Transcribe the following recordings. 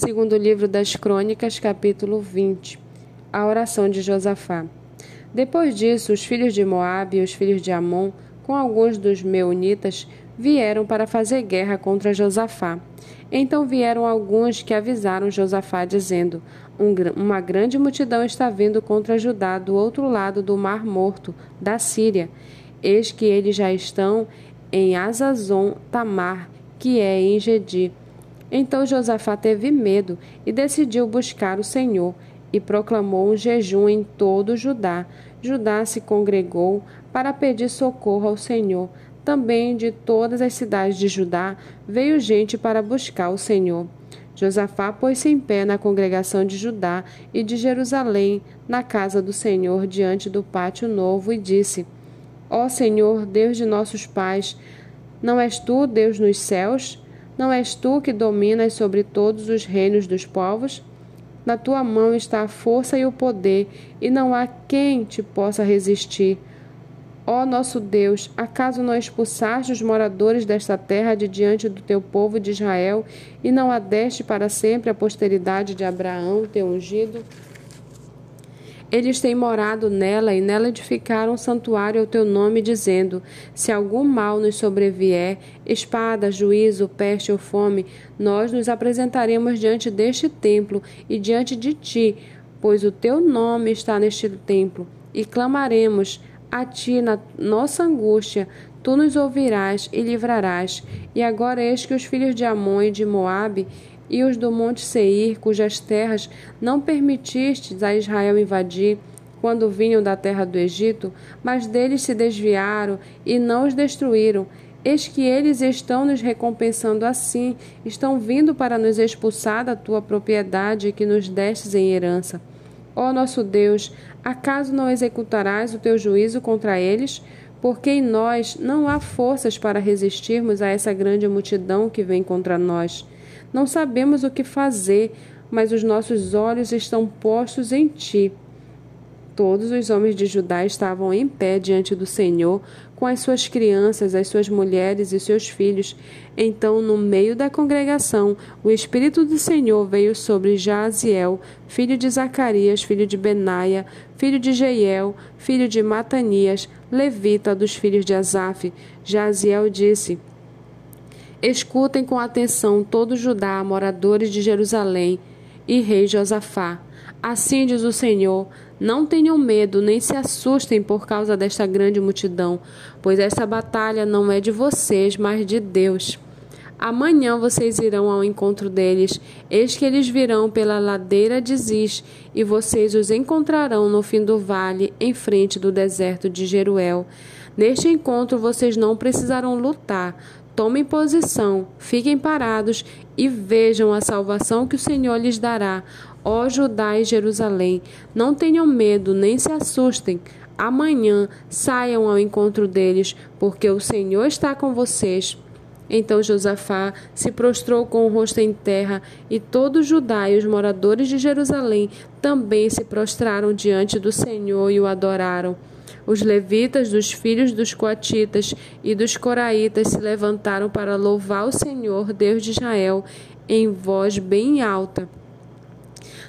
Segundo livro das Crônicas, capítulo 20. A oração de Josafá. Depois disso, os filhos de Moabe e os filhos de Amon, com alguns dos meunitas, vieram para fazer guerra contra Josafá. Então vieram alguns que avisaram Josafá, dizendo: um, Uma grande multidão está vindo contra Judá do outro lado do Mar Morto, da Síria. Eis que eles já estão em Azazon Tamar, que é em Gedi. Então Josafá teve medo e decidiu buscar o Senhor e proclamou um jejum em todo Judá. Judá se congregou para pedir socorro ao Senhor. Também de todas as cidades de Judá veio gente para buscar o Senhor. Josafá pôs-se em pé na congregação de Judá e de Jerusalém, na casa do Senhor, diante do pátio novo, e disse: Ó Senhor, Deus de nossos pais, não és tu Deus nos céus? Não és tu que dominas sobre todos os reinos dos povos? Na tua mão está a força e o poder, e não há quem te possa resistir. Ó nosso Deus, acaso não expulsaste os moradores desta terra de diante do teu povo de Israel, e não a deste para sempre a posteridade de Abraão, teu ungido? Eles têm morado nela e nela edificaram um santuário ao teu nome, dizendo: Se algum mal nos sobrevier, espada, juízo, peste ou fome, nós nos apresentaremos diante deste templo e diante de ti, pois o teu nome está neste templo, e clamaremos a ti na nossa angústia. Tu nos ouvirás e livrarás. E agora eis que os filhos de Amon e de Moabe e os do monte Seir, cujas terras não permitistes a Israel invadir, quando vinham da terra do Egito, mas deles se desviaram e não os destruíram. Eis que eles estão nos recompensando assim, estão vindo para nos expulsar da tua propriedade que nos destes em herança. Ó nosso Deus, acaso não executarás o teu juízo contra eles? Porque em nós não há forças para resistirmos a essa grande multidão que vem contra nós. Não sabemos o que fazer, mas os nossos olhos estão postos em ti. Todos os homens de Judá estavam em pé diante do Senhor, com as suas crianças, as suas mulheres e seus filhos. Então, no meio da congregação, o Espírito do Senhor veio sobre Jaziel, filho de Zacarias, filho de Benaia, filho de Jeiel, filho de Matanias, levita dos filhos de Asaf. Jaziel disse: Escutem com atenção todo Judá, moradores de Jerusalém e rei Josafá. Assim diz o Senhor: Não tenham medo, nem se assustem por causa desta grande multidão, pois essa batalha não é de vocês, mas de Deus. Amanhã vocês irão ao encontro deles, eis que eles virão pela ladeira de Ziz, e vocês os encontrarão no fim do vale, em frente do deserto de Jeruel. Neste encontro vocês não precisarão lutar, Tomem posição, fiquem parados e vejam a salvação que o Senhor lhes dará. Ó Judá e Jerusalém, não tenham medo, nem se assustem. Amanhã saiam ao encontro deles, porque o Senhor está com vocês. Então Josafá se prostrou com o rosto em terra, e todo Judá e os moradores de Jerusalém também se prostraram diante do Senhor e o adoraram. Os levitas dos filhos dos coatitas e dos coraitas se levantaram para louvar o Senhor, Deus de Israel, em voz bem alta.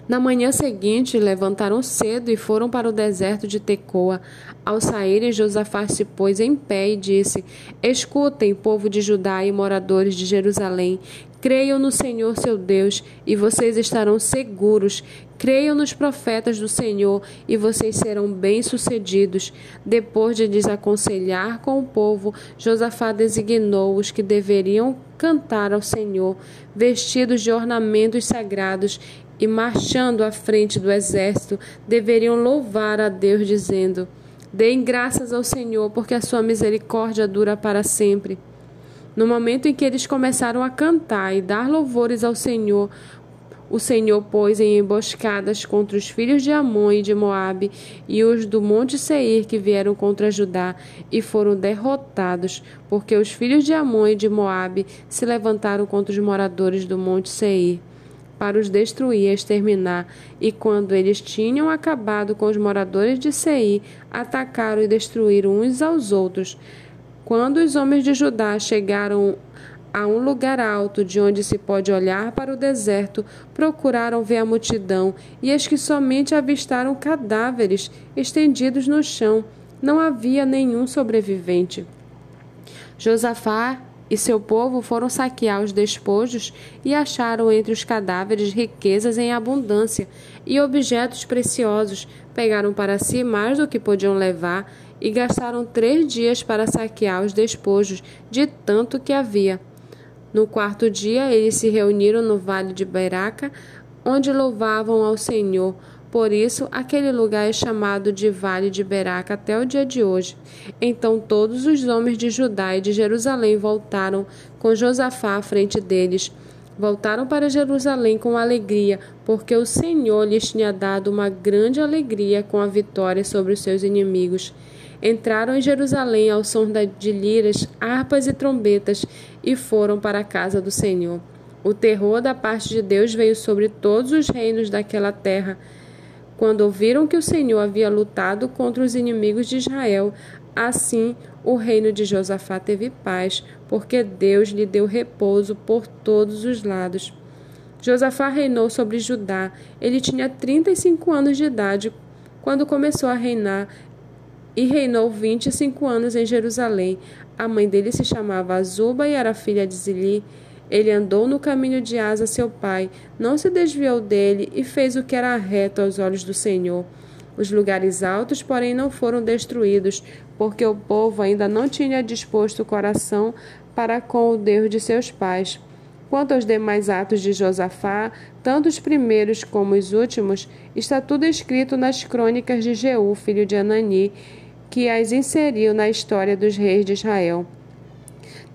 Na manhã seguinte, levantaram cedo e foram para o deserto de Tecoa. Ao saírem, Josafá se pôs em pé e disse: Escutem, povo de Judá e moradores de Jerusalém, Creiam no Senhor seu Deus e vocês estarão seguros. Creiam nos profetas do Senhor e vocês serão bem-sucedidos. Depois de desaconselhar com o povo, Josafá designou os que deveriam cantar ao Senhor, vestidos de ornamentos sagrados e marchando à frente do exército, deveriam louvar a Deus, dizendo: Deem graças ao Senhor, porque a sua misericórdia dura para sempre. No momento em que eles começaram a cantar e dar louvores ao Senhor, o Senhor pôs em emboscadas contra os filhos de Amon e de Moabe e os do monte Seir que vieram contra Judá e foram derrotados, porque os filhos de Amon e de Moabe se levantaram contra os moradores do monte Seir para os destruir e exterminar, e quando eles tinham acabado com os moradores de Seir, atacaram e destruíram uns aos outros. Quando os homens de Judá chegaram a um lugar alto, de onde se pode olhar para o deserto, procuraram ver a multidão, e eis que somente avistaram cadáveres estendidos no chão. Não havia nenhum sobrevivente. Josafá e seu povo foram saquear os despojos e acharam entre os cadáveres riquezas em abundância e objetos preciosos. Pegaram para si mais do que podiam levar e gastaram três dias para saquear os despojos, de tanto que havia. No quarto dia, eles se reuniram no vale de Beraca, onde louvavam ao Senhor. Por isso, aquele lugar é chamado de Vale de Beraca até o dia de hoje. Então, todos os homens de Judá e de Jerusalém voltaram com Josafá à frente deles. Voltaram para Jerusalém com alegria, porque o Senhor lhes tinha dado uma grande alegria com a vitória sobre os seus inimigos. Entraram em Jerusalém ao som de liras, harpas e trombetas e foram para a casa do Senhor. O terror da parte de Deus veio sobre todos os reinos daquela terra. Quando ouviram que o Senhor havia lutado contra os inimigos de Israel, assim o reino de Josafá teve paz, porque Deus lhe deu repouso por todos os lados. Josafá reinou sobre Judá. Ele tinha 35 anos de idade quando começou a reinar e reinou vinte e cinco anos em Jerusalém. A mãe dele se chamava Azuba e era filha de Zili. Ele andou no caminho de Asa, seu pai, não se desviou dele e fez o que era reto aos olhos do Senhor. Os lugares altos, porém, não foram destruídos, porque o povo ainda não tinha disposto o coração para com o Deus de seus pais. Quanto aos demais atos de Josafá, tanto os primeiros como os últimos, está tudo escrito nas crônicas de Jeú, filho de Anani, que as inseriu na história dos reis de Israel.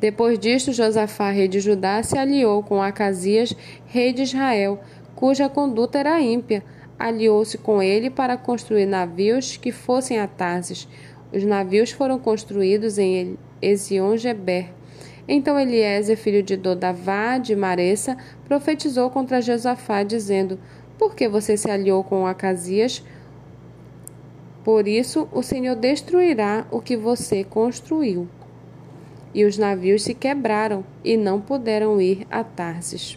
Depois disto, Josafá, rei de Judá, se aliou com Acasias, rei de Israel, cuja conduta era ímpia. Aliou-se com ele para construir navios que fossem a Tarsis. Os navios foram construídos em Ezion-Geber. Então Eliezer, filho de Dodavá, de Maressa, profetizou contra Josafá, dizendo: Por que você se aliou com Acasias? Por isso o Senhor destruirá o que você construiu. E os navios se quebraram e não puderam ir a Tarsis.